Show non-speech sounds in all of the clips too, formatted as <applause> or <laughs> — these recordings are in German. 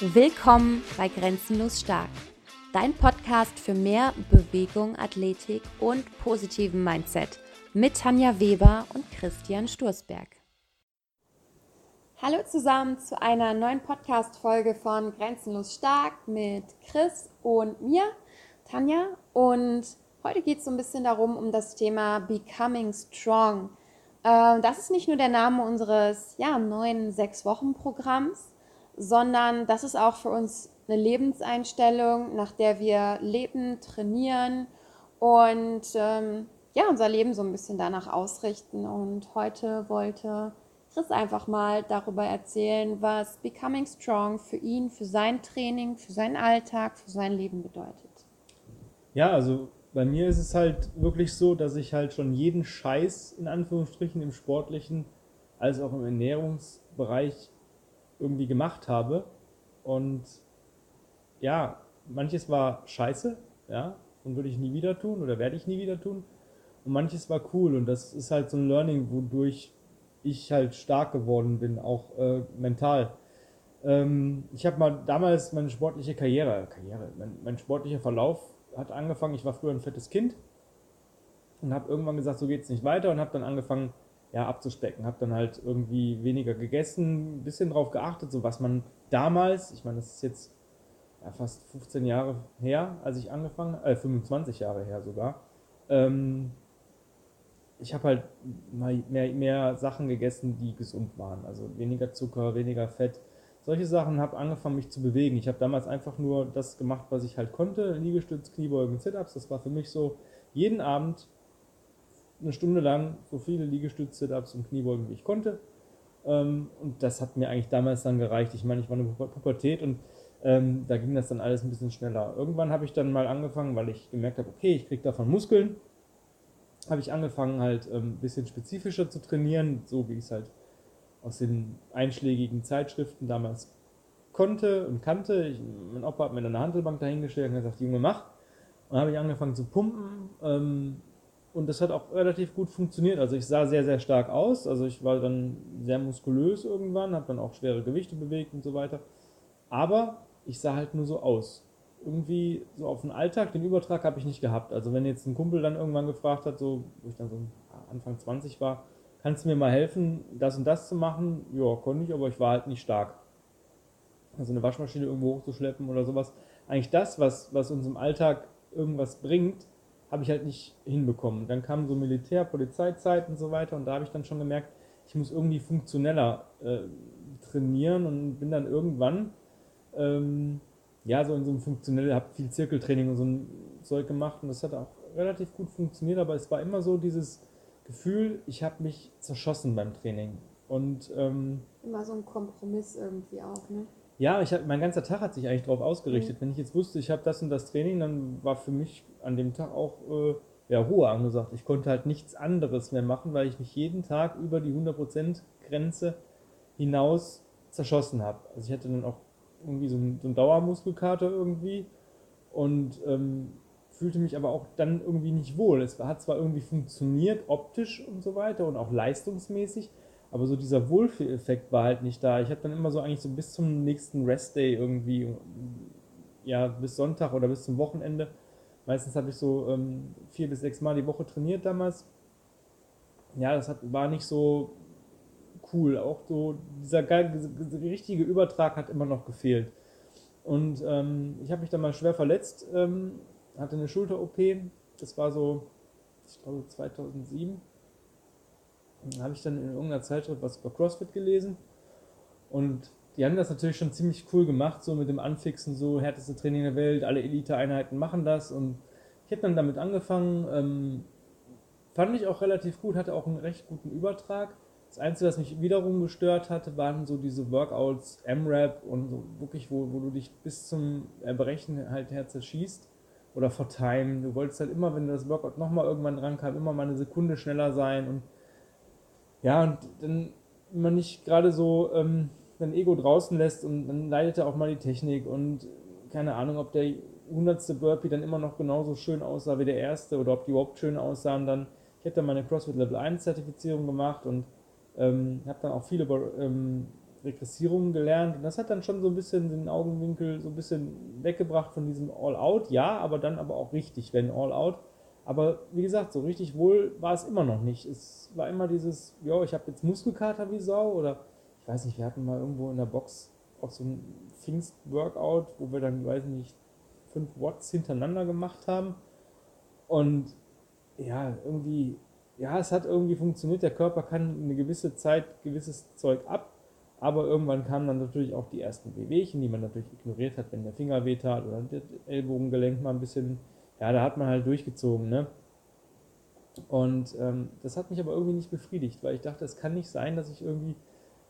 Willkommen bei Grenzenlos Stark, dein Podcast für mehr Bewegung, Athletik und positiven Mindset mit Tanja Weber und Christian Sturzberg. Hallo zusammen zu einer neuen Podcast-Folge von Grenzenlos Stark mit Chris und mir, Tanja. Und heute geht es so ein bisschen darum, um das Thema Becoming Strong. Ähm, das ist nicht nur der Name unseres ja, neuen Sechs-Wochen-Programms, sondern das ist auch für uns eine Lebenseinstellung, nach der wir leben, trainieren und ähm, ja, unser Leben so ein bisschen danach ausrichten. Und heute wollte Chris einfach mal darüber erzählen, was Becoming Strong für ihn, für sein Training, für seinen Alltag, für sein Leben bedeutet. Ja, also bei mir ist es halt wirklich so, dass ich halt schon jeden Scheiß in Anführungsstrichen im sportlichen als auch im Ernährungsbereich irgendwie gemacht habe. Und ja, manches war scheiße, ja, und würde ich nie wieder tun oder werde ich nie wieder tun. Und manches war cool und das ist halt so ein Learning, wodurch ich halt stark geworden bin, auch äh, mental. Ähm, ich habe mal damals meine sportliche Karriere, Karriere, mein, mein, sportlicher Verlauf hat angefangen. Ich war früher ein fettes Kind und habe irgendwann gesagt, so geht es nicht weiter und habe dann angefangen, ja, abzuspecken. Habe dann halt irgendwie weniger gegessen, ein bisschen drauf geachtet, so was man damals, ich meine, das ist jetzt ja, fast 15 Jahre her, als ich angefangen, äh, 25 Jahre her sogar. Ähm, ich habe halt mal mehr, mehr Sachen gegessen, die gesund waren. Also weniger Zucker, weniger Fett. Solche Sachen habe angefangen, mich zu bewegen. Ich habe damals einfach nur das gemacht, was ich halt konnte. Liegestütz, Kniebeugen, Sit-Ups. Das war für mich so jeden Abend eine Stunde lang so viele Liegestütze, Sit-Ups und Kniebeugen, wie ich konnte. Ähm, und das hat mir eigentlich damals dann gereicht. Ich meine, ich war eine Pubertät und ähm, da ging das dann alles ein bisschen schneller. Irgendwann habe ich dann mal angefangen, weil ich gemerkt habe, okay, ich kriege davon Muskeln, habe ich angefangen halt ähm, ein bisschen spezifischer zu trainieren, so wie ich es halt aus den einschlägigen Zeitschriften damals konnte und kannte. Ich, mein Opa hat mir dann eine Handelbank dahingestellt und gesagt, Junge, mach. Und dann habe ich angefangen zu pumpen. Ähm, und das hat auch relativ gut funktioniert. Also ich sah sehr, sehr stark aus. Also ich war dann sehr muskulös irgendwann, habe dann auch schwere Gewichte bewegt und so weiter. Aber ich sah halt nur so aus. Irgendwie so auf den Alltag, den Übertrag habe ich nicht gehabt. Also wenn jetzt ein Kumpel dann irgendwann gefragt hat, so, wo ich dann so Anfang 20 war, kannst du mir mal helfen, das und das zu machen? Ja, konnte ich, aber ich war halt nicht stark. Also eine Waschmaschine irgendwo hochzuschleppen oder sowas. Eigentlich das, was, was uns im Alltag irgendwas bringt, habe ich halt nicht hinbekommen. Dann kamen so Militär, Polizeizeit und so weiter und da habe ich dann schon gemerkt, ich muss irgendwie funktioneller äh, trainieren und bin dann irgendwann ähm, ja so in so einem funktionellen, habe viel Zirkeltraining und so ein Zeug gemacht und das hat auch relativ gut funktioniert, aber es war immer so dieses Gefühl, ich habe mich zerschossen beim Training und ähm, immer so ein Kompromiss irgendwie auch, ne? Ja, ich hab, mein ganzer Tag hat sich eigentlich darauf ausgerichtet. Mhm. Wenn ich jetzt wusste, ich habe das und das Training, dann war für mich an dem Tag auch äh, ja, Ruhe angesagt. Ich konnte halt nichts anderes mehr machen, weil ich mich jeden Tag über die 100% Grenze hinaus zerschossen habe. Also ich hatte dann auch irgendwie so einen, so einen Dauermuskelkater irgendwie und ähm, fühlte mich aber auch dann irgendwie nicht wohl. Es hat zwar irgendwie funktioniert, optisch und so weiter und auch leistungsmäßig, aber so dieser Wohlfühleffekt war halt nicht da. Ich habe dann immer so eigentlich so bis zum nächsten Restday irgendwie, ja, bis Sonntag oder bis zum Wochenende. Meistens habe ich so ähm, vier bis sechs Mal die Woche trainiert damals. Ja, das hat, war nicht so cool. Auch so dieser, richtige Übertrag hat immer noch gefehlt. Und ähm, ich habe mich dann mal schwer verletzt, ähm, hatte eine Schulter-OP. Das war so, ich glaube, 2007 habe ich dann in irgendeiner Zeitschrift was über CrossFit gelesen und die haben das natürlich schon ziemlich cool gemacht, so mit dem Anfixen, so härteste Training der Welt, alle Elite-Einheiten machen das und ich habe dann damit angefangen, ähm, fand ich auch relativ gut, hatte auch einen recht guten Übertrag. Das Einzige, was mich wiederum gestört hatte, waren so diese Workouts, M-Rap und so wirklich, wo, wo du dich bis zum Erbrechen halt her zerschießt oder vor Time. Du wolltest halt immer, wenn das Workout nochmal irgendwann dran kam, immer mal eine Sekunde schneller sein und ja, und dann, wenn man nicht gerade so ähm, sein Ego draußen lässt und dann leidet er auch mal die Technik und keine Ahnung, ob der hundertste Burpee dann immer noch genauso schön aussah wie der erste oder ob die überhaupt schön aussahen. Dann, ich habe dann meine CrossFit Level 1 Zertifizierung gemacht und ähm, habe dann auch viele ähm, Regressierungen gelernt und das hat dann schon so ein bisschen den Augenwinkel so ein bisschen weggebracht von diesem All-Out, ja, aber dann aber auch richtig, wenn All-Out. Aber wie gesagt, so richtig wohl war es immer noch nicht. Es war immer dieses, ja, ich habe jetzt Muskelkater wie Sau oder ich weiß nicht, wir hatten mal irgendwo in der Box auch so ein Pfingst-Workout, wo wir dann, weiß nicht, 5 Watts hintereinander gemacht haben. Und ja, irgendwie, ja, es hat irgendwie funktioniert. Der Körper kann eine gewisse Zeit gewisses Zeug ab, aber irgendwann kamen dann natürlich auch die ersten Wehwehchen, die man natürlich ignoriert hat, wenn der Finger wehtat oder das Ellbogengelenk mal ein bisschen, ja, da hat man halt durchgezogen, ne? Und ähm, das hat mich aber irgendwie nicht befriedigt, weil ich dachte, es kann nicht sein, dass ich irgendwie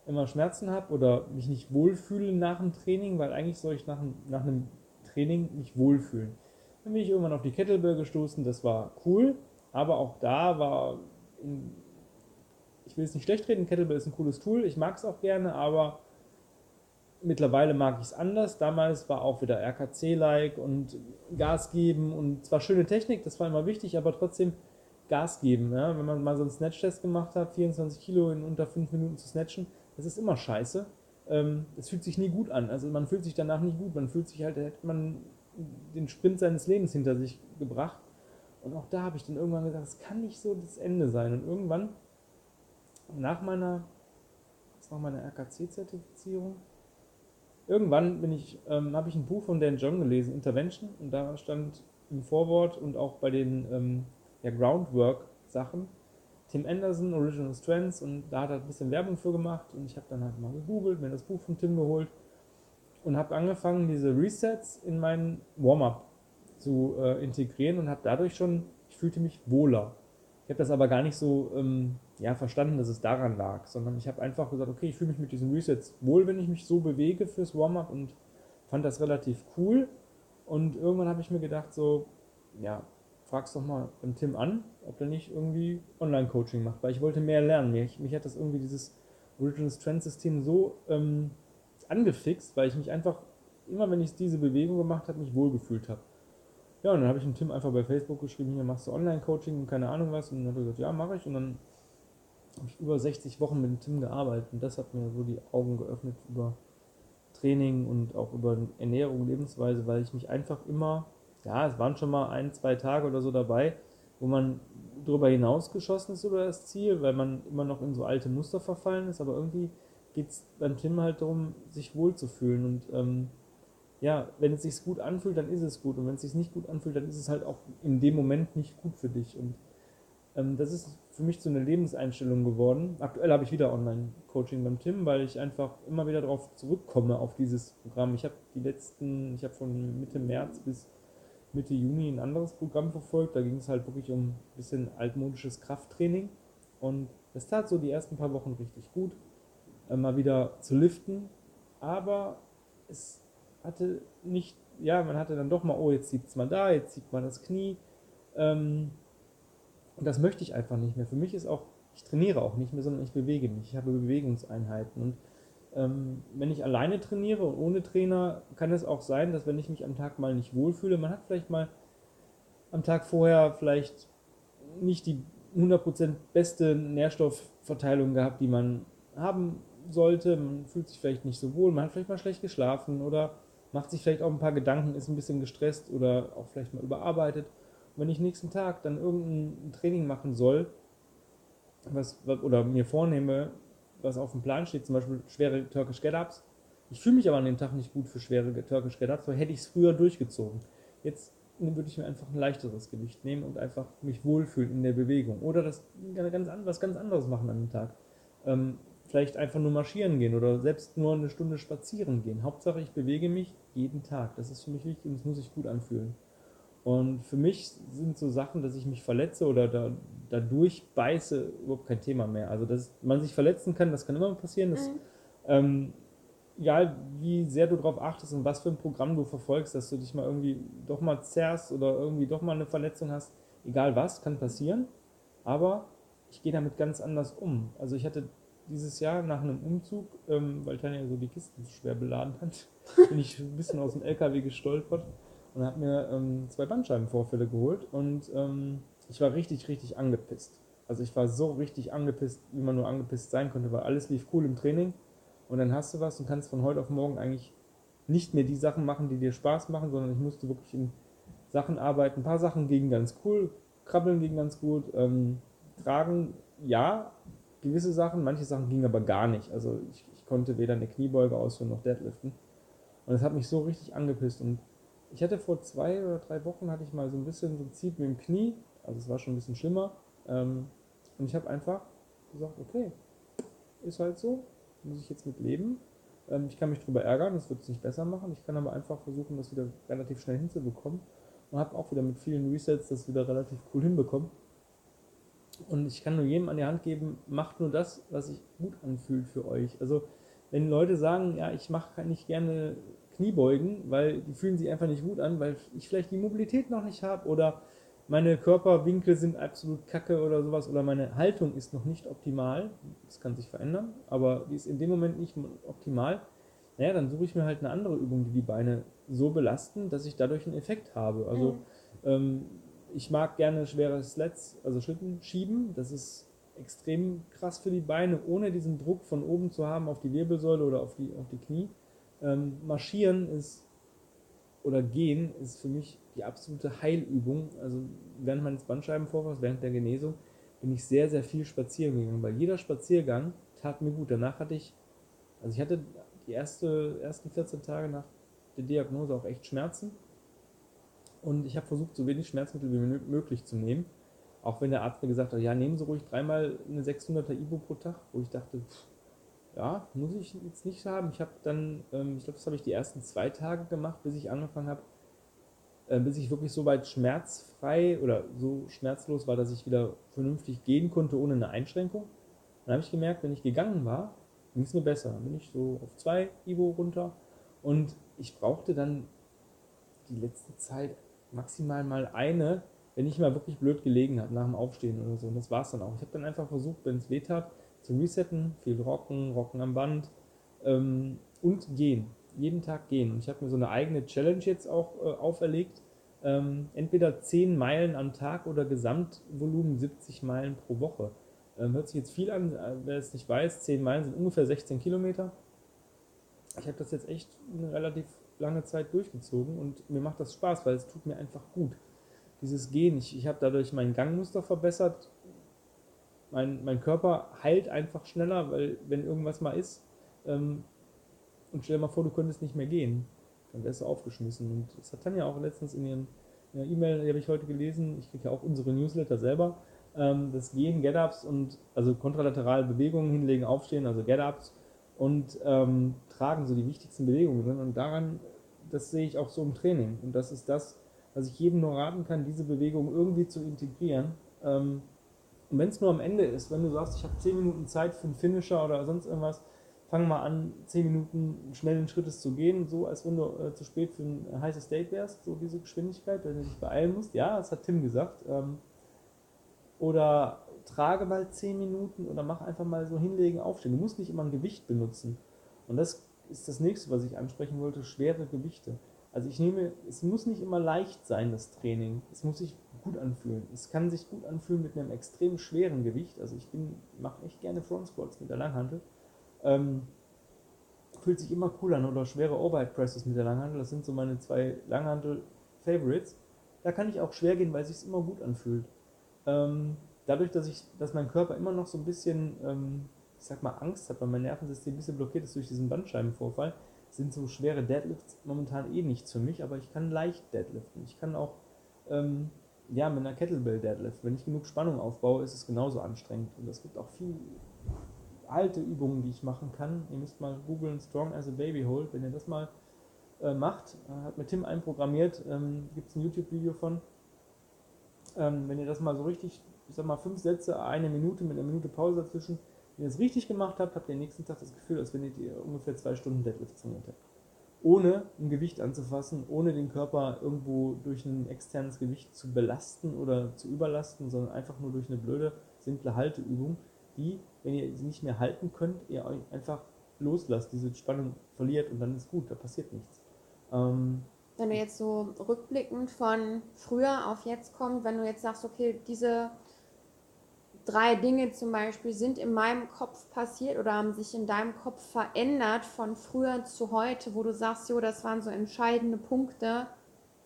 immer Schmerzen habe oder mich nicht wohlfühle nach dem Training, weil eigentlich soll ich nach, nach einem Training mich wohlfühlen. Dann bin ich irgendwann auf die Kettlebell gestoßen, das war cool, aber auch da war, in, ich will es nicht schlecht reden, Kettlebell ist ein cooles Tool, ich mag es auch gerne, aber mittlerweile mag ich es anders. Damals war auch wieder RKC-like und Gas geben und zwar schöne Technik, das war immer wichtig, aber trotzdem Gas geben. Ja? Wenn man mal so einen Snatch-Test gemacht hat, 24 Kilo in unter 5 Minuten zu snatchen, das ist immer scheiße. Ähm, es fühlt sich nie gut an. Also man fühlt sich danach nicht gut. Man fühlt sich halt, hätte man den Sprint seines Lebens hinter sich gebracht. Und auch da habe ich dann irgendwann gesagt, es kann nicht so das Ende sein. Und irgendwann, nach meiner, nach meiner RKC-Zertifizierung, irgendwann bin ich, ähm, habe ich ein Buch von Dan John gelesen, Intervention, und da stand im Vorwort und auch bei den ähm, ja, Groundwork-Sachen, Tim Anderson, Original Strengths, und da hat er ein bisschen Werbung für gemacht und ich habe dann halt mal gegoogelt, mir das Buch von Tim geholt und habe angefangen, diese Resets in meinen Warm-up zu äh, integrieren und habe dadurch schon, ich fühlte mich wohler. Ich habe das aber gar nicht so ähm, ja, verstanden, dass es daran lag, sondern ich habe einfach gesagt, okay, ich fühle mich mit diesen Resets wohl, wenn ich mich so bewege fürs Warm-up und fand das relativ cool. Und irgendwann habe ich mir gedacht, so, ja, frag's doch mal beim Tim an, ob der nicht irgendwie Online-Coaching macht, weil ich wollte mehr lernen. Mich, mich hat das irgendwie dieses Original Strength System so ähm, angefixt, weil ich mich einfach, immer wenn ich diese Bewegung gemacht habe, mich wohlgefühlt habe. Ja, und dann habe ich dem Tim einfach bei Facebook geschrieben, hier machst du Online-Coaching und keine Ahnung was. Und dann hat er gesagt, ja, mache ich. Und dann über 60 Wochen mit dem Tim gearbeitet und das hat mir so die Augen geöffnet über Training und auch über Ernährung, Lebensweise, weil ich mich einfach immer ja, es waren schon mal ein, zwei Tage oder so dabei, wo man darüber hinausgeschossen ist über das Ziel, weil man immer noch in so alte Muster verfallen ist, aber irgendwie geht es beim Tim halt darum, sich wohlzufühlen. Und ähm, ja, wenn es sich gut anfühlt, dann ist es gut. Und wenn es sich nicht gut anfühlt, dann ist es halt auch in dem Moment nicht gut für dich. Und das ist für mich so eine Lebenseinstellung geworden. Aktuell habe ich wieder Online-Coaching beim Tim, weil ich einfach immer wieder darauf zurückkomme, auf dieses Programm. Ich habe die letzten, ich habe von Mitte März bis Mitte Juni ein anderes Programm verfolgt. Da ging es halt wirklich um ein bisschen altmodisches Krafttraining. Und es tat so die ersten paar Wochen richtig gut, äh, mal wieder zu liften. Aber es hatte nicht, ja, man hatte dann doch mal, oh, jetzt sieht es mal da, jetzt sieht man das Knie. Ähm, und das möchte ich einfach nicht mehr. Für mich ist auch, ich trainiere auch nicht mehr, sondern ich bewege mich. Ich habe Bewegungseinheiten. Und ähm, wenn ich alleine trainiere und ohne Trainer, kann es auch sein, dass wenn ich mich am Tag mal nicht wohlfühle, man hat vielleicht mal am Tag vorher vielleicht nicht die 100% beste Nährstoffverteilung gehabt, die man haben sollte. Man fühlt sich vielleicht nicht so wohl, man hat vielleicht mal schlecht geschlafen oder macht sich vielleicht auch ein paar Gedanken, ist ein bisschen gestresst oder auch vielleicht mal überarbeitet. Wenn ich nächsten Tag dann irgendein Training machen soll, was, oder mir vornehme, was auf dem Plan steht, zum Beispiel schwere Turkish Get-Ups. Ich fühle mich aber an dem Tag nicht gut für schwere Turkish Get-Ups, weil hätte ich es früher durchgezogen. Jetzt würde ich mir einfach ein leichteres Gewicht nehmen und einfach mich wohlfühlen in der Bewegung. Oder das ganz, was ganz anderes machen an dem Tag. Ähm, vielleicht einfach nur marschieren gehen oder selbst nur eine Stunde spazieren gehen. Hauptsache, ich bewege mich jeden Tag. Das ist für mich wichtig und es muss sich gut anfühlen. Und für mich sind so Sachen, dass ich mich verletze oder da, dadurch beiße, überhaupt kein Thema mehr. Also, dass man sich verletzen kann, das kann immer passieren. Das, mhm. ähm, egal wie sehr du darauf achtest und was für ein Programm du verfolgst, dass du dich mal irgendwie doch mal zerrst oder irgendwie doch mal eine Verletzung hast, egal was, kann passieren. Aber ich gehe damit ganz anders um. Also ich hatte dieses Jahr nach einem Umzug, ähm, weil Tanja so die Kisten schwer beladen hat, <laughs> bin ich ein bisschen aus dem LKW gestolpert und habe mir ähm, zwei Bandscheibenvorfälle geholt und ähm, ich war richtig, richtig angepisst. Also ich war so richtig angepisst, wie man nur angepisst sein konnte, weil alles lief cool im Training und dann hast du was und kannst von heute auf morgen eigentlich nicht mehr die Sachen machen, die dir Spaß machen, sondern ich musste wirklich in Sachen arbeiten. Ein paar Sachen gingen ganz cool, Krabbeln ging ganz gut, ähm, Tragen ja, gewisse Sachen, manche Sachen gingen aber gar nicht. Also ich, ich konnte weder eine Kniebeuge ausführen noch Deadliften. Und das hat mich so richtig angepisst. Und ich hatte vor zwei oder drei Wochen hatte ich mal so ein bisschen so ein Zieh mit dem Knie, also es war schon ein bisschen schlimmer. Ähm, und ich habe einfach gesagt, okay, ist halt so, muss ich jetzt mit leben. Ähm, ich kann mich darüber ärgern, das wird es nicht besser machen. Ich kann aber einfach versuchen, das wieder relativ schnell hinzubekommen. Und habe auch wieder mit vielen Resets das wieder relativ cool hinbekommen. Und ich kann nur jedem an die Hand geben, macht nur das, was sich gut anfühlt für euch. Also wenn Leute sagen, ja, ich mache nicht gerne Kniebeugen, weil die fühlen sich einfach nicht gut an, weil ich vielleicht die Mobilität noch nicht habe oder meine Körperwinkel sind absolut kacke oder sowas oder meine Haltung ist noch nicht optimal. Das kann sich verändern, aber die ist in dem Moment nicht optimal. Naja, dann suche ich mir halt eine andere Übung, die die Beine so belasten, dass ich dadurch einen Effekt habe. Also mhm. ähm, ich mag gerne schwere Sleds, also Schlitten schieben. Das ist extrem krass für die Beine, ohne diesen Druck von oben zu haben auf die Wirbelsäule oder auf die, auf die Knie. Ähm, marschieren ist oder gehen ist für mich die absolute Heilübung. Also während meines Bandscheibenvorfalls, während der Genesung, bin ich sehr, sehr viel spazieren gegangen, weil jeder Spaziergang tat mir gut. Danach hatte ich, also ich hatte die erste, ersten 14 Tage nach der Diagnose auch echt Schmerzen. Und ich habe versucht, so wenig Schmerzmittel wie möglich zu nehmen. Auch wenn der Arzt mir gesagt hat, ja, nehmen Sie ruhig dreimal eine 600er Ibu pro Tag, wo ich dachte, pff, ja, muss ich jetzt nicht haben. Ich habe dann, ähm, ich glaube, das habe ich die ersten zwei Tage gemacht, bis ich angefangen habe, äh, bis ich wirklich so weit schmerzfrei oder so schmerzlos war, dass ich wieder vernünftig gehen konnte ohne eine Einschränkung. Dann habe ich gemerkt, wenn ich gegangen war, ging es mir besser. Dann bin ich so auf zwei Ibu runter und ich brauchte dann die letzte Zeit maximal mal eine, wenn ich mal wirklich blöd gelegen habe nach dem Aufstehen oder so. Und das war es dann auch. Ich habe dann einfach versucht, wenn es weh tat, zu resetten, viel rocken, rocken am Band ähm, und gehen. Jeden Tag gehen. Und ich habe mir so eine eigene Challenge jetzt auch äh, auferlegt. Ähm, entweder 10 Meilen am Tag oder Gesamtvolumen 70 Meilen pro Woche. Ähm, hört sich jetzt viel an, äh, wer es nicht weiß, 10 Meilen sind ungefähr 16 Kilometer. Ich habe das jetzt echt eine relativ lange Zeit durchgezogen und mir macht das Spaß, weil es tut mir einfach gut. Dieses Gehen, ich, ich habe dadurch mein Gangmuster verbessert, mein, mein Körper heilt einfach schneller, weil wenn irgendwas mal ist, ähm, und stell dir mal vor, du könntest nicht mehr gehen, dann wärst du aufgeschmissen. Und das hat Tanja auch letztens in ihren E-Mail, die habe ich heute gelesen, ich kriege ja auch unsere Newsletter selber, ähm, das Gehen, Get-Ups und also kontralaterale Bewegungen hinlegen, aufstehen, also Get-Ups und ähm, tragen so die wichtigsten Bewegungen sind. Und daran, das sehe ich auch so im Training. Und das ist das, was ich jedem nur raten kann, diese Bewegung irgendwie zu integrieren. Ähm, und wenn es nur am Ende ist, wenn du sagst, ich habe 10 Minuten Zeit für einen Finisher oder sonst irgendwas, fang mal an, 10 Minuten schnellen Schrittes zu gehen, so als wenn du äh, zu spät für ein heißes Steak wärst, so diese Geschwindigkeit, wenn du dich beeilen musst. Ja, das hat Tim gesagt. Ähm, oder trage mal 10 Minuten oder mach einfach mal so hinlegen, aufstehen. Du musst nicht immer ein Gewicht benutzen. Und das ist das nächste, was ich ansprechen wollte, schwere Gewichte. Also ich nehme, es muss nicht immer leicht sein, das Training. Es muss sich gut anfühlen. Es kann sich gut anfühlen mit einem extrem schweren Gewicht. Also ich mache echt gerne Front Squats mit der Langhantel. Ähm, fühlt sich immer cool an oder schwere Overhead Presses mit der Langhantel. Das sind so meine zwei Langhantel Favorites. Da kann ich auch schwer gehen, weil es sich immer gut anfühlt. Ähm, dadurch, dass ich, dass mein Körper immer noch so ein bisschen, ähm, ich sag mal, Angst hat, weil mein Nervensystem ein bisschen blockiert ist durch diesen Bandscheibenvorfall, sind so schwere Deadlifts momentan eh nichts für mich, aber ich kann leicht deadliften. Ich kann auch, ähm, ja, mit einer Kettlebell Deadlift. Wenn ich genug Spannung aufbaue, ist es genauso anstrengend. Und es gibt auch viel alte Übungen, die ich machen kann. Ihr müsst mal googeln Strong as a Baby Hold. Wenn ihr das mal äh, macht, äh, hat mir Tim einprogrammiert, ähm, gibt es ein YouTube-Video von. Ähm, wenn ihr das mal so richtig, ich sag mal, fünf Sätze, eine Minute mit einer Minute Pause dazwischen, wenn ihr es richtig gemacht habt, habt ihr am nächsten Tag das Gefühl, als wenn ihr ungefähr zwei Stunden Deadlift trainiert habt. Ohne ein Gewicht anzufassen, ohne den Körper irgendwo durch ein externes Gewicht zu belasten oder zu überlasten, sondern einfach nur durch eine blöde, simple Halteübung, die, wenn ihr sie nicht mehr halten könnt, ihr euch einfach loslasst, diese Spannung verliert und dann ist gut, da passiert nichts. Ähm, wenn du jetzt so rückblickend von früher auf jetzt kommt, wenn du jetzt sagst, okay, diese drei Dinge zum Beispiel sind in meinem Kopf passiert oder haben sich in deinem Kopf verändert von früher zu heute, wo du sagst, jo, das waren so entscheidende Punkte,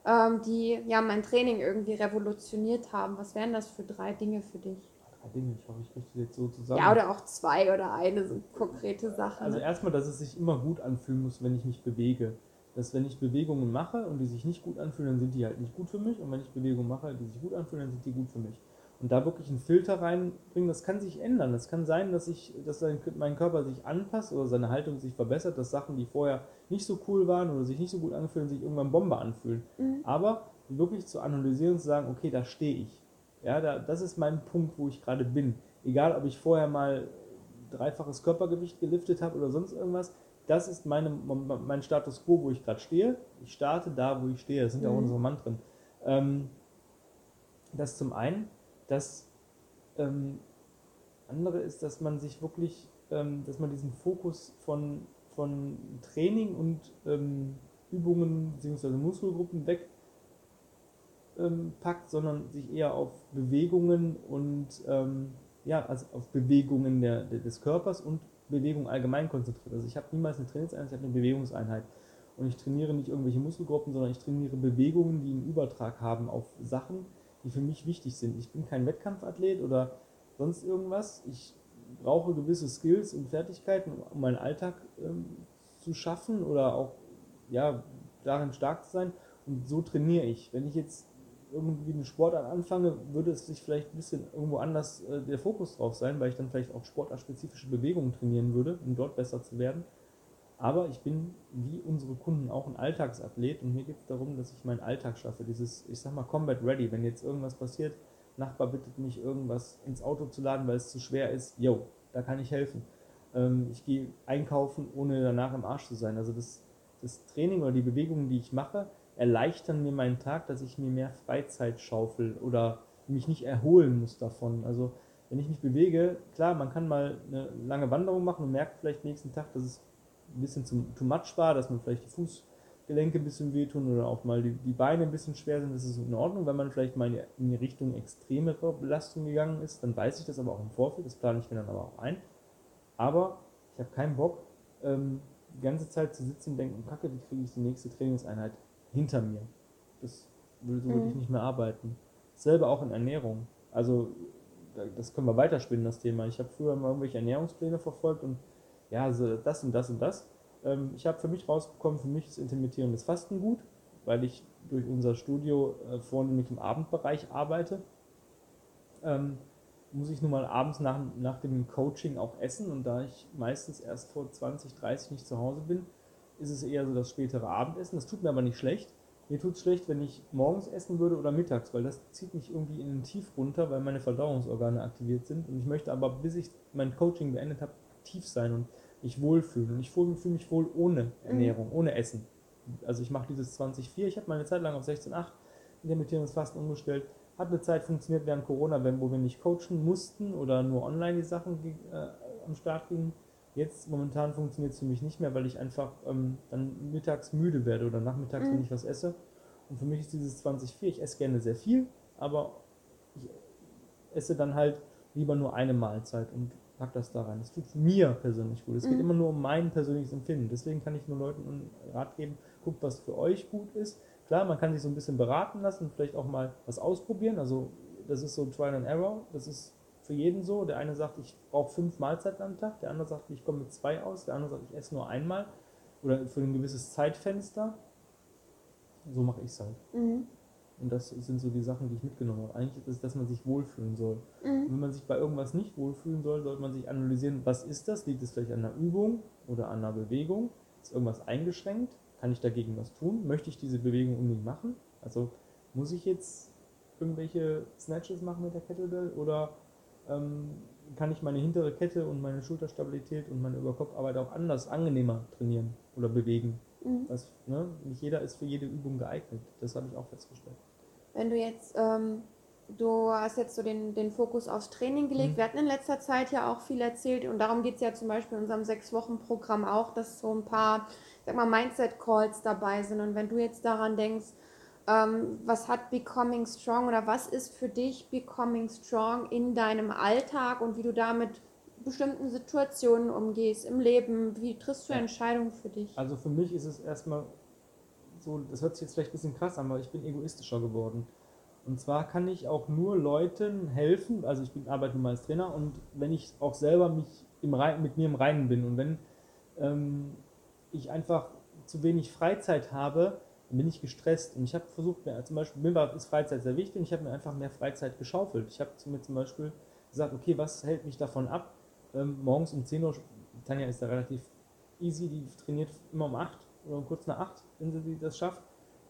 ähm, die ja mein Training irgendwie revolutioniert haben. Was wären das für drei Dinge für dich? Drei Dinge, ich hoffe, ich kriege das jetzt so zusammen. Ja, oder auch zwei oder eine so konkrete Sachen. Also erstmal, dass es sich immer gut anfühlen muss, wenn ich mich bewege. Dass wenn ich Bewegungen mache und die sich nicht gut anfühlen, dann sind die halt nicht gut für mich. Und wenn ich Bewegungen mache, die sich gut anfühlen, dann sind die gut für mich. Und da wirklich einen Filter reinbringen, das kann sich ändern. Es kann sein, dass, ich, dass mein Körper sich anpasst oder seine Haltung sich verbessert, dass Sachen, die vorher nicht so cool waren oder sich nicht so gut anfühlen, sich irgendwann Bombe anfühlen. Mhm. Aber wirklich zu analysieren und zu sagen, okay, da stehe ich. Ja, da, das ist mein Punkt, wo ich gerade bin. Egal, ob ich vorher mal dreifaches Körpergewicht geliftet habe oder sonst irgendwas, das ist meine, mein Status quo, wo ich gerade stehe. Ich starte da, wo ich stehe. Das sind ja auch Mhm. unsere Mantren. Ähm, das zum einen. Das ähm, andere ist, dass man sich wirklich, ähm, dass man diesen Fokus von, von Training und ähm, Übungen bzw. Muskelgruppen weg ähm, sondern sich eher auf Bewegungen und ähm, ja, also auf Bewegungen der, des Körpers und Bewegung allgemein konzentriert. Also ich habe niemals eine Trainingseinheit, ich habe eine Bewegungseinheit. Und ich trainiere nicht irgendwelche Muskelgruppen, sondern ich trainiere Bewegungen, die einen Übertrag haben auf Sachen, die für mich wichtig sind. Ich bin kein Wettkampfathlet oder sonst irgendwas. Ich brauche gewisse Skills und Fertigkeiten, um meinen Alltag ähm, zu schaffen oder auch ja, darin stark zu sein. Und so trainiere ich. Wenn ich jetzt irgendwie einen Sportart anfange, würde es sich vielleicht ein bisschen irgendwo anders äh, der Fokus drauf sein, weil ich dann vielleicht auch sportartspezifische Bewegungen trainieren würde, um dort besser zu werden. Aber ich bin wie unsere Kunden auch ein Alltagsathlet und mir geht es darum, dass ich meinen Alltag schaffe. Dieses, ich sag mal, Combat Ready. Wenn jetzt irgendwas passiert, Nachbar bittet mich, irgendwas ins Auto zu laden, weil es zu schwer ist, yo, da kann ich helfen. Ähm, ich gehe einkaufen, ohne danach im Arsch zu sein. Also das, das Training oder die Bewegungen, die ich mache, erleichtern mir meinen Tag, dass ich mir mehr Freizeit schaufel oder mich nicht erholen muss davon. Also wenn ich mich bewege, klar, man kann mal eine lange Wanderung machen und merkt vielleicht nächsten Tag, dass es ein bisschen zu, too much war, dass man vielleicht die Fußgelenke ein bisschen wehtun oder auch mal die, die Beine ein bisschen schwer sind. Das ist in Ordnung, wenn man vielleicht mal in die, in Richtung extremere Belastung gegangen ist, dann weiß ich das aber auch im Vorfeld, das plane ich mir dann aber auch ein. Aber ich habe keinen Bock, ähm, die ganze Zeit zu sitzen und denken, kacke, wie kriege ich die nächste Trainingseinheit hinter mir. Das würde so Mhm. würde ich nicht mehr arbeiten. Selber auch in Ernährung. Also da- das können wir weiterspinnen, das Thema. Ich habe früher mal irgendwelche Ernährungspläne verfolgt und ja, so das und das und das. Ähm, ich habe für mich rausbekommen, für mich ist intermittierendes Fasten gut, weil ich durch unser Studio äh, vornehmlich im Abendbereich arbeite. Ähm, muss ich nun mal abends nach, nach dem Coaching auch essen und da ich meistens erst vor 20, 30 nicht zu Hause bin, ist es eher so das spätere Abendessen. Das tut mir aber nicht schlecht. Mir tut es schlecht, wenn ich morgens essen würde oder mittags, weil das zieht mich irgendwie in den Tief runter, weil meine Verdauungsorgane aktiviert sind. Und ich möchte aber, bis ich mein Coaching beendet habe, aktiv sein und mich wohlfühlen. Und ich fühle fühl mich wohl ohne Ernährung, ohne Essen. Also ich mache dieses 20-4, ich habe meine Zeit lang auf 16-8 intermittierendes Fasten umgestellt. Hat eine Zeit funktioniert während Corona, wenn, wo wir nicht coachen mussten oder nur online die Sachen äh, am Start gingen. Jetzt momentan funktioniert es für mich nicht mehr, weil ich einfach ähm, dann mittags müde werde oder nachmittags, Mhm. wenn ich was esse. Und für mich ist dieses 20-4, ich esse gerne sehr viel, aber ich esse dann halt lieber nur eine Mahlzeit und pack das da rein. Das tut mir persönlich gut. Es geht Mhm. immer nur um mein persönliches Empfinden. Deswegen kann ich nur Leuten einen Rat geben, guckt, was für euch gut ist. Klar, man kann sich so ein bisschen beraten lassen und vielleicht auch mal was ausprobieren. Also das ist so Trial and Error. Das ist für jeden so. Der eine sagt, ich brauche fünf Mahlzeiten am Tag. Der andere sagt, ich komme mit zwei aus. Der andere sagt, ich esse nur einmal. Oder für ein gewisses Zeitfenster. So mache ich es halt. Mhm. Und das sind so die Sachen, die ich mitgenommen habe. Eigentlich ist es, dass man sich wohlfühlen soll. Mhm. wenn man sich bei irgendwas nicht wohlfühlen soll, sollte man sich analysieren, was ist das? Liegt es vielleicht an einer Übung oder an einer Bewegung? Ist irgendwas eingeschränkt? Kann ich dagegen was tun? Möchte ich diese Bewegung unbedingt machen? Also muss ich jetzt irgendwelche Snatches machen mit der Kettlebell oder ähm, kann ich meine hintere Kette und meine Schulterstabilität und meine Überkopfarbeit auch anders, angenehmer trainieren oder bewegen? Mhm. Was, ne? Nicht jeder ist für jede Übung geeignet. Das habe ich auch festgestellt. Wenn du jetzt, ähm, du hast jetzt so den, den Fokus aufs Training gelegt. Mhm. Wir hatten in letzter Zeit ja auch viel erzählt und darum geht es ja zum Beispiel in unserem Sechs-Wochen-Programm auch, dass so ein paar, sag mal, Mindset-Calls dabei sind. Und wenn du jetzt daran denkst, ähm, was hat Becoming Strong oder was ist für dich Becoming Strong in deinem Alltag und wie du damit bestimmten Situationen umgehst im Leben? Wie triffst du Entscheidungen für dich? Also für mich ist es erstmal so, das hört sich jetzt vielleicht ein bisschen krass an, aber ich bin egoistischer geworden. Und zwar kann ich auch nur Leuten helfen, also ich bin arbeite nun mal als Trainer und wenn ich auch selber mich im Rein, mit mir im Reinen bin und wenn ähm, ich einfach zu wenig Freizeit habe, dann bin ich gestresst. Und ich habe versucht, mir, zum Beispiel, mir ist Freizeit sehr wichtig und ich habe mir einfach mehr Freizeit geschaufelt. Ich habe mir zum Beispiel gesagt, okay, was hält mich davon ab, ähm, morgens um 10 Uhr, Tanja ist da relativ easy, die trainiert immer um 8 oder kurz nach 8, wenn sie das schafft.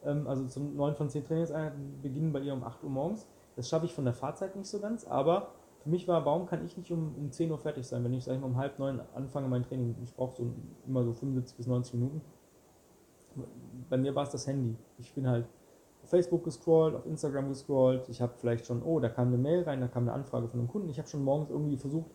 Ähm, also zum 9 von 10 Trainingseinheiten beginnen bei ihr um 8 Uhr morgens. Das schaffe ich von der Fahrzeit nicht so ganz, aber für mich war, warum kann ich nicht um, um 10 Uhr fertig sein, wenn ich, sag ich mal, um halb neun anfange mein Training. Ich brauche so immer so 75 bis 90 Minuten. Bei mir war es das Handy. Ich bin halt auf Facebook gescrollt, auf Instagram gescrollt. Ich habe vielleicht schon, oh, da kam eine Mail rein, da kam eine Anfrage von einem Kunden. Ich habe schon morgens irgendwie versucht,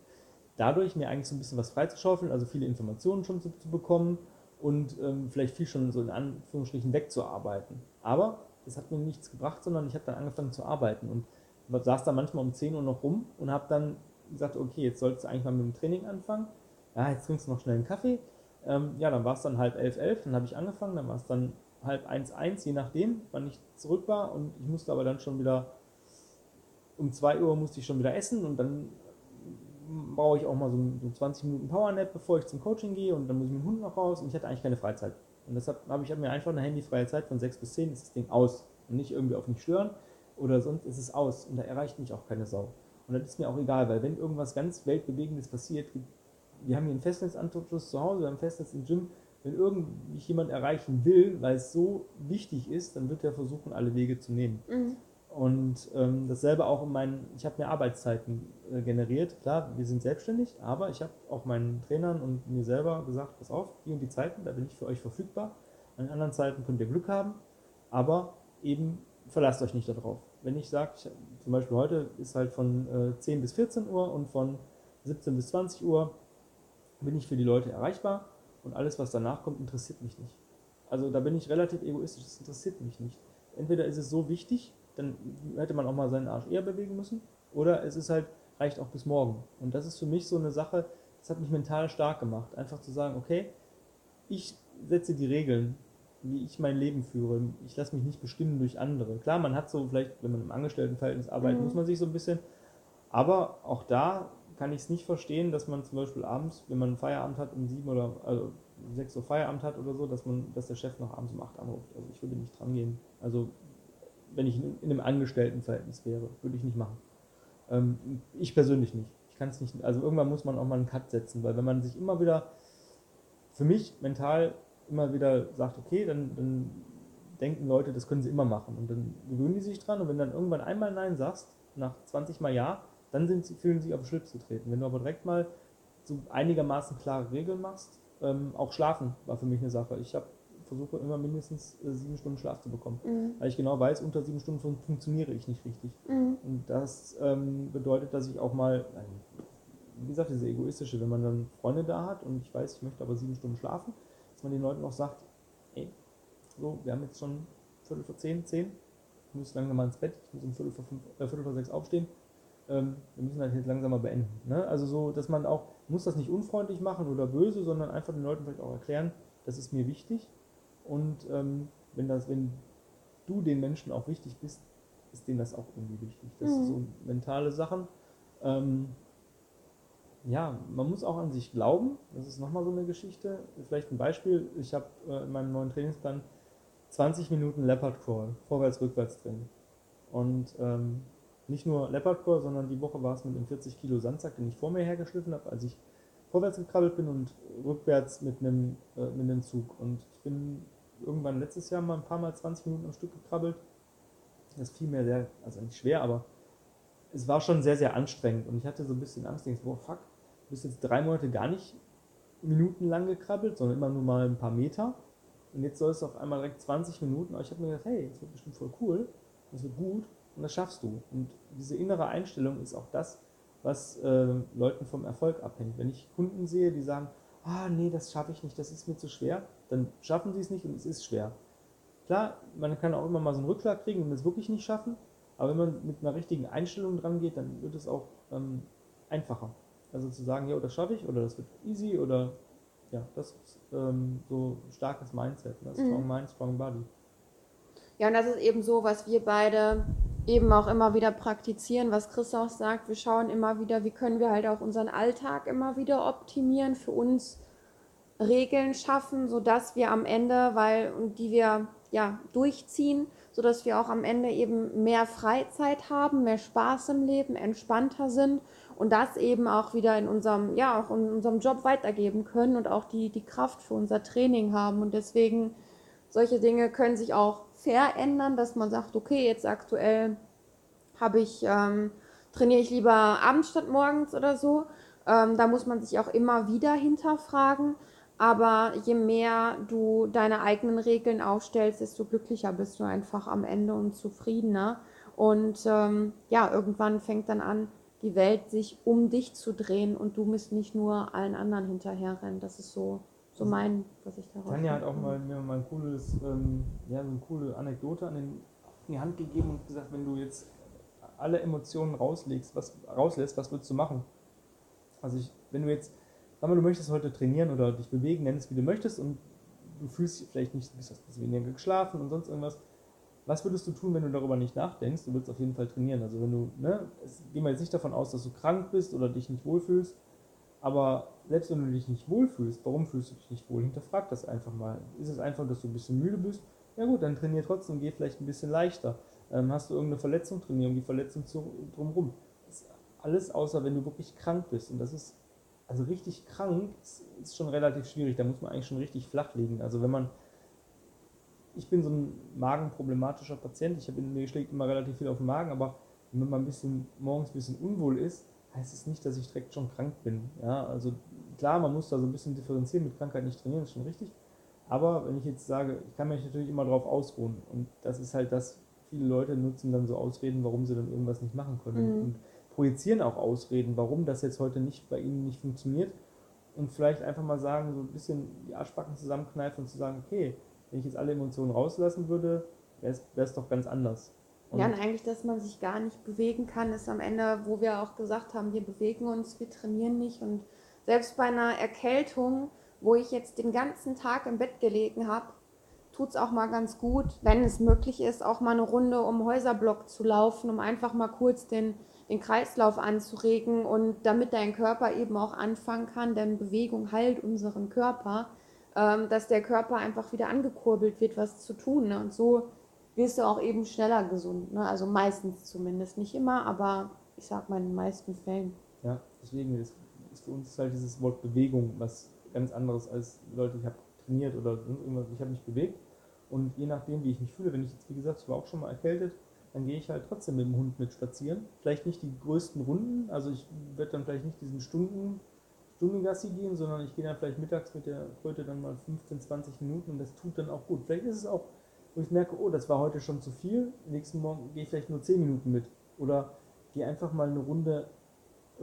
dadurch mir eigentlich so ein bisschen was freizuschaufeln, also viele Informationen schon zu, zu bekommen und ähm, vielleicht viel schon so in Anführungsstrichen wegzuarbeiten. Aber das hat mir nichts gebracht, sondern ich habe dann angefangen zu arbeiten und saß da manchmal um 10 Uhr noch rum und habe dann gesagt, okay, jetzt solltest du eigentlich mal mit dem Training anfangen. Ja, jetzt trinkst du noch schnell einen Kaffee. Ähm, ja, dann war es dann halb elf, elf, dann habe ich angefangen, dann war es dann halb eins, eins, je nachdem, wann ich zurück war und ich musste aber dann schon wieder um 2 Uhr musste ich schon wieder essen und dann brauche ich auch mal so, so 20 Minuten Powernap, bevor ich zum Coaching gehe und dann muss ich mit dem Hund noch raus und ich hatte eigentlich keine Freizeit. Und deshalb habe ich mir einfach eine handyfreie Zeit von 6 bis 10 ist das Ding aus und nicht irgendwie auf mich stören oder sonst ist es aus und da erreicht mich auch keine Sau. Und das ist mir auch egal, weil wenn irgendwas ganz Weltbewegendes passiert, wir haben hier einen Festnetzanschluss zu Hause, wir haben Festnetz im Gym, wenn irgendwie jemand erreichen will, weil es so wichtig ist, dann wird er versuchen, alle Wege zu nehmen. Mhm. Und ähm, dasselbe auch in meinen, ich habe mir Arbeitszeiten äh, generiert. Klar, wir sind selbstständig, aber ich habe auch meinen Trainern und mir selber gesagt, pass auf, die und die Zeiten, da bin ich für euch verfügbar. An anderen Zeiten könnt ihr Glück haben, aber eben verlasst euch nicht darauf. Wenn ich sage, zum Beispiel heute ist halt von äh, 10 bis 14 Uhr und von 17 bis 20 Uhr bin ich für die Leute erreichbar und alles, was danach kommt, interessiert mich nicht. Also da bin ich relativ egoistisch, das interessiert mich nicht. Entweder ist es so wichtig, dann hätte man auch mal seinen Arsch eher bewegen müssen, oder es ist halt, reicht auch bis morgen. Und das ist für mich so eine Sache, das hat mich mental stark gemacht. Einfach zu sagen, okay, ich setze die Regeln wie ich mein Leben führe. Ich lasse mich nicht bestimmen durch andere. Klar, man hat so vielleicht, wenn man im Angestelltenverhältnis arbeitet, mhm. muss man sich so ein bisschen. Aber auch da kann ich es nicht verstehen, dass man zum Beispiel abends, wenn man Feierabend hat um sieben oder also sechs Uhr Feierabend hat oder so, dass man, dass der Chef noch abends um acht anruft. Also ich würde nicht dran gehen. Also wenn ich in, in einem Angestelltenverhältnis wäre, würde ich nicht machen. Ähm, ich persönlich nicht. Ich kann es nicht. Also irgendwann muss man auch mal einen Cut setzen, weil wenn man sich immer wieder für mich mental immer wieder sagt, okay, dann, dann denken Leute, das können sie immer machen. Und dann gewöhnen die sich dran und wenn dann irgendwann einmal Nein sagst, nach 20 Mal Ja, dann sind sie, fühlen sie sich auf den Schlips zu treten. Wenn du aber direkt mal so einigermaßen klare Regeln machst, ähm, auch Schlafen war für mich eine Sache. Ich habe versuche immer mindestens äh, sieben Stunden Schlaf zu bekommen, mhm. weil ich genau weiß, unter sieben Stunden fun funktioniere ich nicht richtig. Mhm. Und das ähm, bedeutet, dass ich auch mal, wie gesagt, diese egoistische, wenn man dann Freunde da hat und ich weiß, ich möchte aber sieben Stunden schlafen, man den Leuten auch sagt, ey, so, wir haben jetzt schon Viertel vor zehn, zehn, ich muss langsam mal ins Bett, ich muss um Viertel vor, fünf, äh, Viertel vor sechs aufstehen, ähm, wir müssen das jetzt langsam mal beenden. Ne? Also so, dass man auch, muss das nicht unfreundlich machen oder böse, sondern einfach den Leuten vielleicht auch erklären, das ist mir wichtig und ähm, wenn, das, wenn du den Menschen auch wichtig bist, ist denen das auch irgendwie wichtig. Das mhm. sind so mentale Sachen. Ähm, ja, man muss auch an sich glauben. Das ist nochmal so eine Geschichte. Vielleicht ein Beispiel. Ich habe äh, in meinem neuen Trainingsplan 20 Minuten Leopard Crawl, vorwärts-rückwärts drin. Und ähm, nicht nur Leopard Crawl, sondern die Woche war es mit einem 40 Kilo Sandsack, den ich vor mir hergeschliffen habe, als ich vorwärts gekrabbelt bin und rückwärts mit einem, äh, mit einem Zug. Und ich bin irgendwann letztes Jahr mal ein paar Mal 20 Minuten am Stück gekrabbelt. Das fiel mir sehr, also nicht schwer, aber es war schon sehr, sehr anstrengend. Und ich hatte so ein bisschen Angst, denkst, boah, fuck, Du bist jetzt drei Monate gar nicht minutenlang gekrabbelt, sondern immer nur mal ein paar Meter. Und jetzt soll es auf einmal direkt 20 Minuten. Aber ich habe mir gedacht, hey, das wird bestimmt voll cool, das wird gut und das schaffst du. Und diese innere Einstellung ist auch das, was äh, Leuten vom Erfolg abhängt. Wenn ich Kunden sehe, die sagen, ah nee, das schaffe ich nicht, das ist mir zu schwer, dann schaffen sie es nicht und es ist schwer. klar, man kann auch immer mal so einen Rückschlag kriegen und es wirklich nicht schaffen, aber wenn man mit einer richtigen Einstellung dran geht, dann wird es auch ähm, einfacher. Also zu sagen, ja, das schaffe ich oder das wird easy oder ja, das ist ähm, so starkes Mindset, ne? strong mhm. mind, strong body. Ja, und das ist eben so, was wir beide eben auch immer wieder praktizieren, was Chris auch sagt. Wir schauen immer wieder, wie können wir halt auch unseren Alltag immer wieder optimieren, für uns Regeln schaffen, sodass wir am Ende, weil, die wir ja durchziehen, sodass wir auch am Ende eben mehr Freizeit haben, mehr Spaß im Leben, entspannter sind und das eben auch wieder in unserem, ja, auch in unserem Job weitergeben können und auch die, die Kraft für unser Training haben. Und deswegen, solche Dinge können sich auch verändern, dass man sagt, okay, jetzt aktuell habe ich, ähm, trainiere ich lieber abends statt morgens oder so. Ähm, da muss man sich auch immer wieder hinterfragen. Aber je mehr du deine eigenen Regeln aufstellst, desto glücklicher bist du einfach am Ende und zufriedener. Und ähm, ja, irgendwann fängt dann an, die Welt sich um dich zu drehen und du musst nicht nur allen anderen hinterherrennen. Das ist so so mein, was ich daraus. Tanja hat auch mal mir mal ein cooles, ähm, ja, so eine coole Anekdote an den, die Hand gegeben und gesagt, wenn du jetzt alle Emotionen rauslegst, was rauslässt, was würdest du machen? Also ich, wenn du jetzt, mal, du möchtest heute trainieren oder dich bewegen, nenn es wie du möchtest und du fühlst dich vielleicht nicht, du bist ein bisschen weniger geschlafen und sonst irgendwas. Was würdest du tun, wenn du darüber nicht nachdenkst? Du würdest auf jeden Fall trainieren. Also wenn du, ne, geh mal jetzt nicht davon aus, dass du krank bist oder dich nicht wohlfühlst, aber selbst wenn du dich nicht wohlfühlst, warum fühlst du dich nicht wohl? Hinterfrag das einfach mal. Ist es einfach, dass du ein bisschen müde bist? Ja gut, dann trainier trotzdem, geh vielleicht ein bisschen leichter. Ähm, hast du irgendeine Verletzung, trainier um die Verletzung zu, drumherum. Ist alles außer wenn du wirklich krank bist. Und das ist, also richtig krank ist, schon relativ schwierig. Da muss man eigentlich schon richtig flach liegen. Also wenn man, ich bin so ein magenproblematischer Patient, ich habe mir schlägt immer relativ viel auf den Magen, aber wenn man ein bisschen morgens ein bisschen unwohl ist, heißt es nicht, dass ich direkt schon krank bin. Ja, also klar, man muss da so ein bisschen differenzieren, mit Krankheit nicht trainieren, ist schon richtig. Aber wenn ich jetzt sage, ich kann mich natürlich immer darauf ausruhen und das ist halt das, viele Leute nutzen dann so Ausreden, warum sie dann irgendwas nicht machen können mhm. und projizieren auch Ausreden, warum das jetzt heute nicht bei ihnen nicht funktioniert und vielleicht einfach mal sagen, so ein bisschen die Arschbacken zusammenkneifen und zu sagen, okay, wenn ich jetzt alle Emotionen rauslassen würde, wäre es doch ganz anders. Und ja, und eigentlich, dass man sich gar nicht bewegen kann, ist am Ende, wo wir auch gesagt haben, wir bewegen uns, wir trainieren nicht. Und selbst bei einer Erkältung, wo ich jetzt den ganzen Tag im Bett gelegen habe, tut es auch mal ganz gut, wenn es möglich ist, auch mal eine Runde um Häuserblock zu laufen, um einfach mal kurz den, den Kreislauf anzuregen und damit dein Körper eben auch anfangen kann, denn Bewegung heilt unseren Körper, ähm, dass der Körper einfach wieder angekurbelt wird, was zu tun. Ne? Und so wirst du auch eben schneller gesund. Ne? Also meistens zumindest. Nicht immer, aber ich sag mal in den meisten Fällen. Ja, deswegen ist, für uns halt dieses Wort Bewegung was ganz anderes als Leute, ich habe trainiert oder irgendwas, ich habe mich bewegt. Und je nachdem, wie ich mich fühle, wenn ich jetzt, wie gesagt, ich war auch schon mal erkältet, dann gehe ich halt trotzdem mit dem Hund mit spazieren. Vielleicht nicht die größten Runden, also ich werde dann vielleicht nicht diesen Stunden, Stundengassi gehen, sondern ich gehe dann vielleicht mittags mit der Kröte dann mal 15, 20 Minuten und das tut dann auch gut. Vielleicht ist es auch wo ich merke, oh, das war heute schon zu viel, nächsten Morgen gehe ich vielleicht nur 10 Minuten mit. Oder gehe einfach mal eine Runde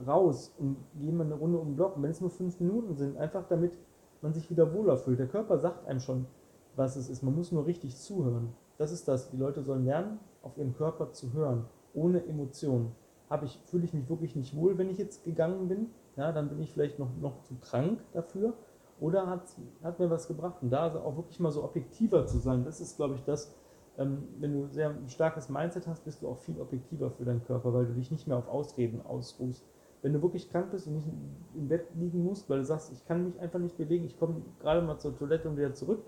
raus und gehe mal eine Runde um den Block. Und wenn es nur 5 Minuten sind, einfach damit man sich wieder wohler fühlt. Der Körper sagt einem schon, was es ist. Man muss nur richtig zuhören. Das ist das. Die Leute sollen lernen, auf ihren Körper zu hören, ohne Emotionen. Habe ich, fühle ich mich wirklich nicht wohl, wenn ich jetzt gegangen bin? Ja, dann bin ich vielleicht noch, noch zu krank dafür oder hat, hat mir was gebracht? Und da auch wirklich mal so objektiver zu sein, das ist, glaube ich, das, ähm, wenn du sehr ein starkes Mindset hast, bist du auch viel objektiver für deinen Körper, weil du dich nicht mehr auf Ausreden ausruhst. Wenn du wirklich krank bist und nicht im Bett liegen musst, weil du sagst, ich kann mich einfach nicht bewegen, ich komme gerade mal zur Toilette und wieder zurück,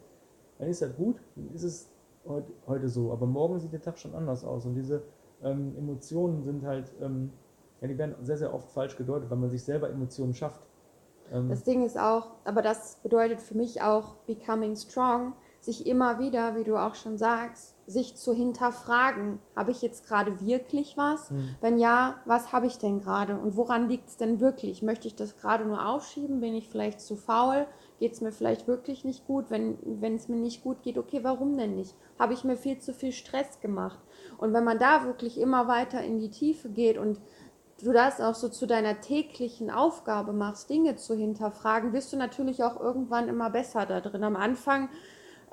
dann ist das gut, dann ist es heute, heute so. Aber morgen sieht der Tag schon anders aus. Und diese ähm, Emotionen sind halt, ähm, ja, die werden sehr, sehr oft falsch gedeutet, weil man sich selber Emotionen schafft. Ähm das Ding ist auch, aber das bedeutet für mich auch becoming strong, sich immer wieder, wie du auch schon sagst, sich zu hinterfragen, habe ich jetzt gerade wirklich was? Mhm. Wenn ja, was habe ich denn gerade und woran liegt es denn wirklich? Möchte ich das gerade nur aufschieben? Bin ich vielleicht zu faul? Geht es mir vielleicht wirklich nicht gut? Wenn es mir nicht gut geht, okay, warum denn nicht? Habe ich mir viel zu viel Stress gemacht? Und wenn man da wirklich immer weiter in die Tiefe geht und du das auch so zu deiner täglichen Aufgabe machst, Dinge zu hinterfragen, wirst du natürlich auch irgendwann immer besser da drin. Am Anfang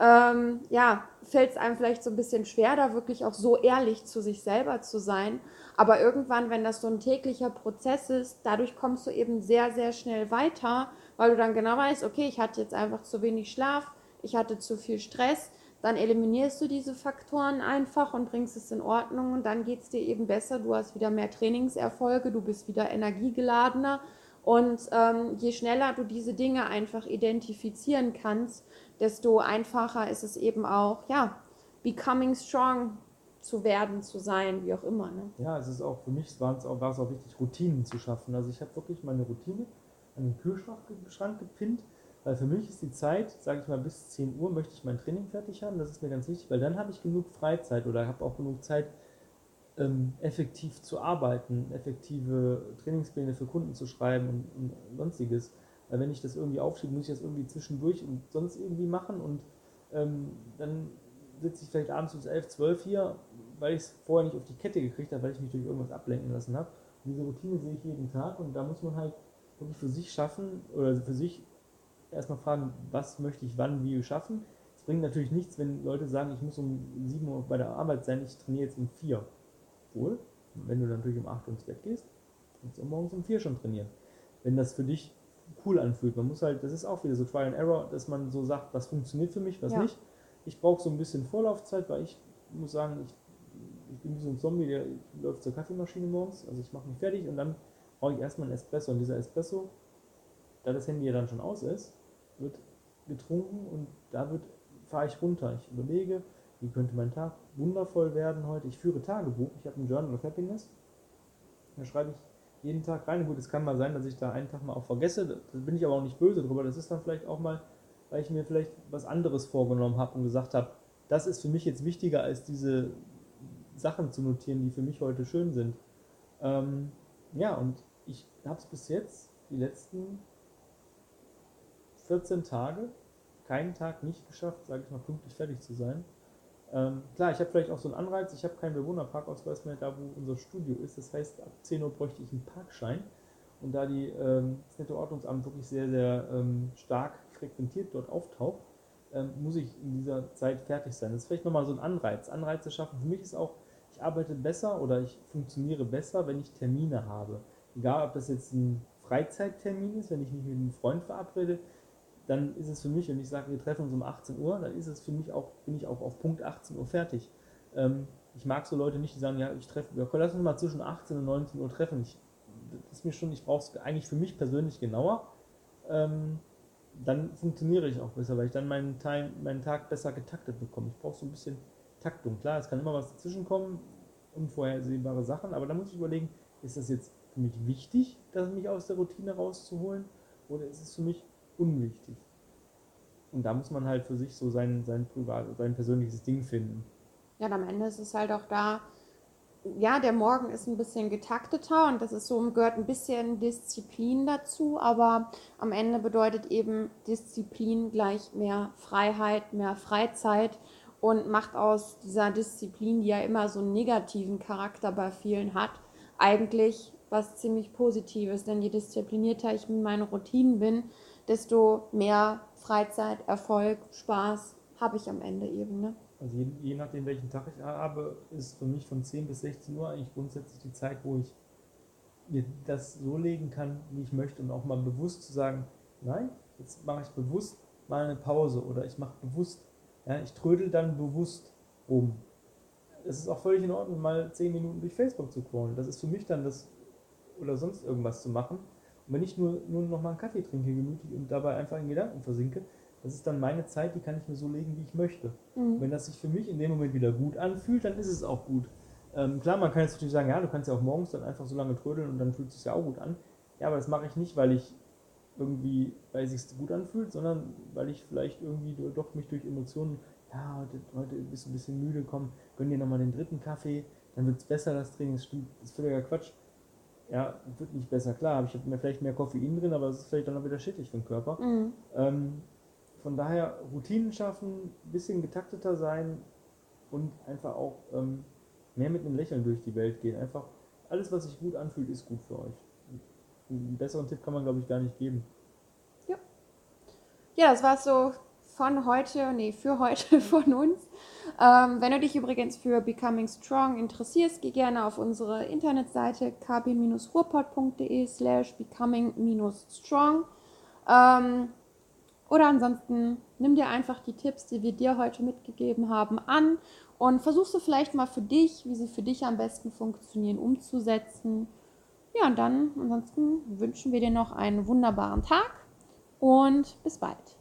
ähm, ja, fällt es einem vielleicht so ein bisschen schwer, da wirklich auch so ehrlich zu sich selber zu sein. Aber irgendwann, wenn das so ein täglicher Prozess ist, dadurch kommst du eben sehr, sehr schnell weiter, weil du dann genau weißt, okay, ich hatte jetzt einfach zu wenig Schlaf, ich hatte zu viel Stress, dann eliminierst du diese Faktoren einfach und bringst es in Ordnung und dann geht es dir eben besser. Du hast wieder mehr Trainingserfolge, du bist wieder energiegeladener und ähm, je schneller du diese Dinge einfach identifizieren kannst, desto einfacher ist es eben auch, ja, becoming strong zu werden, zu sein, wie auch immer. Ne? Ja, es ist auch für mich war es auch, war es auch wichtig, Routinen zu schaffen. Also ich habe wirklich meine Routine an den Kühlschrank gepinnt weil für mich ist die Zeit, sage ich mal, bis 10 Uhr möchte ich mein Training fertig haben. Das ist mir ganz wichtig, weil dann habe ich genug Freizeit oder habe auch genug Zeit, ähm, effektiv zu arbeiten, effektive Trainingspläne für Kunden zu schreiben und, und, sonstiges. Weil wenn ich das irgendwie aufschiebe, muss ich das irgendwie zwischendurch und sonst irgendwie machen und ähm, dann sitze ich vielleicht abends bis 11, 12 hier, weil ich es vorher nicht auf die Kette gekriegt habe, weil ich mich durch irgendwas ablenken lassen habe. Und diese Routine sehe ich jeden Tag und da muss man halt wirklich für sich schaffen oder für sich erstmal fragen, was möchte ich wann, wie schaffen. Es bringt natürlich nichts, wenn Leute sagen, ich muss um 7 Uhr bei der Arbeit sein, ich trainiere jetzt um 4. Wohl, wenn du dann natürlich um 8 Uhr ins Bett gehst, kannst du morgens um 4 schon trainieren. Wenn das für dich cool anfühlt. Man muss halt, das ist auch wieder so Trial and Error, dass man so sagt, was funktioniert für mich, was ja. nicht. Ich brauche so ein bisschen Vorlaufzeit, weil ich muss sagen, ich, ich bin wie so ein Zombie, der läuft zur Kaffeemaschine morgens, also ich mache mich fertig und dann brauche ich erstmal einen Espresso und dieser Espresso, da das Handy ja dann schon aus ist, wird getrunken und da wird, fahre ich runter. Ich überlege, wie könnte mein Tag wundervoll werden heute. Ich führe Tagebuch, ich habe ein Journal of Happiness. Da schreibe ich jeden Tag rein. Gut, es kann mal sein, dass ich da einen Tag mal auch vergesse. Da bin ich aber auch nicht böse drüber. Das ist dann vielleicht auch mal, weil ich mir vielleicht was anderes vorgenommen habe und gesagt habe, das ist für mich jetzt wichtiger als diese Sachen zu notieren, die für mich heute schön sind. Ähm, ja, und ich habe es bis jetzt, die letzten 14 Tage, keinen Tag nicht geschafft, sage ich mal, pünktlich fertig zu sein. Ähm, klar, ich habe vielleicht auch so einen Anreiz, ich habe keinen Bewohnerparkausweis mehr da, wo unser Studio ist. Das heißt, ab 10 Uhr bräuchte ich einen Parkschein. Und da die, ähm, das Nettoordnungsamt wirklich sehr, sehr ähm, stark frequentiert dort auftaucht, ähm, muss ich in dieser Zeit fertig sein. Das ist vielleicht nochmal so ein Anreiz. Anreize schaffen. Für mich ist auch, ich arbeite besser oder ich funktioniere besser, wenn ich Termine habe. Egal, ob das jetzt ein Freizeittermin ist, wenn ich mich mit einem Freund verabrede, dann ist es für mich, wenn ich sage, wir treffen uns um 18 Uhr, dann ist es für mich auch, bin ich auch auf Punkt 18 Uhr fertig. Ähm, ich mag so Leute nicht, die sagen, ja, ich treffe, wir können uns mal zwischen 18 und 19 Uhr treffen. Ich, das ist mir schon, ich brauche es eigentlich für mich persönlich genauer. Ähm, dann funktioniere ich auch besser, weil ich dann meinen, Time, meinen Tag besser getaktet bekomme. Ich brauche so ein bisschen Taktung. Klar, es kann immer was dazwischen kommen, unvorhersehbare Sachen, aber da muss ich überlegen, ist das jetzt für mich wichtig, das mich aus der Routine rauszuholen, oder ist es für mich unwichtig. Und da muss man halt für sich so sein, sein, privat, sein persönliches Ding finden. Ja, und am Ende ist es halt auch da, ja, der Morgen ist ein bisschen getakteter und das ist so, gehört ein bisschen Disziplin dazu, aber am Ende bedeutet eben Disziplin gleich mehr Freiheit, mehr Freizeit und macht aus dieser Disziplin, die ja immer so einen negativen Charakter bei vielen hat, eigentlich was ziemlich Positives. Denn je disziplinierter ich mit meinen Routinen bin, desto mehr Freizeit, Erfolg, Spaß habe ich am Ende eben. Ne? Also je, je, nachdem, welchen Tag ich habe, ist für mich von 10 bis 16 Uhr eigentlich grundsätzlich die Zeit, wo ich mir das so legen kann, wie ich möchte und auch mal bewusst zu sagen, nein, jetzt mache ich bewusst mal eine Pause oder ich mache bewusst, ja, ich trödel dann bewusst rum. Es ist auch völlig in Ordnung, mal 10 Minuten durch Facebook zu crawlen. Das ist für mich dann das, oder sonst irgendwas zu machen. Und wenn ich nur, nur noch mal einen Kaffee trinke, gemütlich und dabei einfach in Gedanken versinke, das ist dann meine Zeit, die kann ich mir so legen, wie ich möchte. Mhm. Wenn das sich für mich in dem Moment wieder gut anfühlt, dann ist es auch gut. Ähm, klar, man kann jetzt natürlich sagen, ja, du kannst ja auch morgens dann einfach so lange trödeln und dann fühlt es sich ja auch gut an. Ja, aber das mache ich nicht, weil ich irgendwie, weil es sich gut anfühlt, sondern weil ich vielleicht irgendwie doch mich durch Emotionen, ja, heute, heute bist du ein bisschen müde, komm, gönn dir nochmal den dritten Kaffee, dann wird es besser, das Training. Das ist völliger Quatsch ja, wird nicht besser. Klar, ich habe mir vielleicht mehr Koffein drin, aber es ist vielleicht dann auch wieder schädlich für den Körper. Mhm. Ähm, von daher Routinen schaffen, bisschen getakteter sein und einfach auch ähm, mehr mit einem Lächeln durch die Welt gehen. Einfach alles, was sich gut anfühlt, ist gut für euch. Einen besseren Tipp kann man, glaube ich, gar nicht geben. Ja. Ja, das war so von heute, nee, für heute <laughs> von uns. Ähm, wenn du dich übrigens für Becoming Strong interessierst, geh gerne auf unsere Internetseite kb-ruhrpott.de slash becoming-strong. Ähm, oder ansonsten nimm dir einfach die Tipps, die wir dir heute mitgegeben haben, an und versuchst du vielleicht mal für dich, wie sie für dich am besten funktionieren, umzusetzen. Ja, und dann ansonsten wünschen wir dir noch einen wunderbaren Tag und bis bald.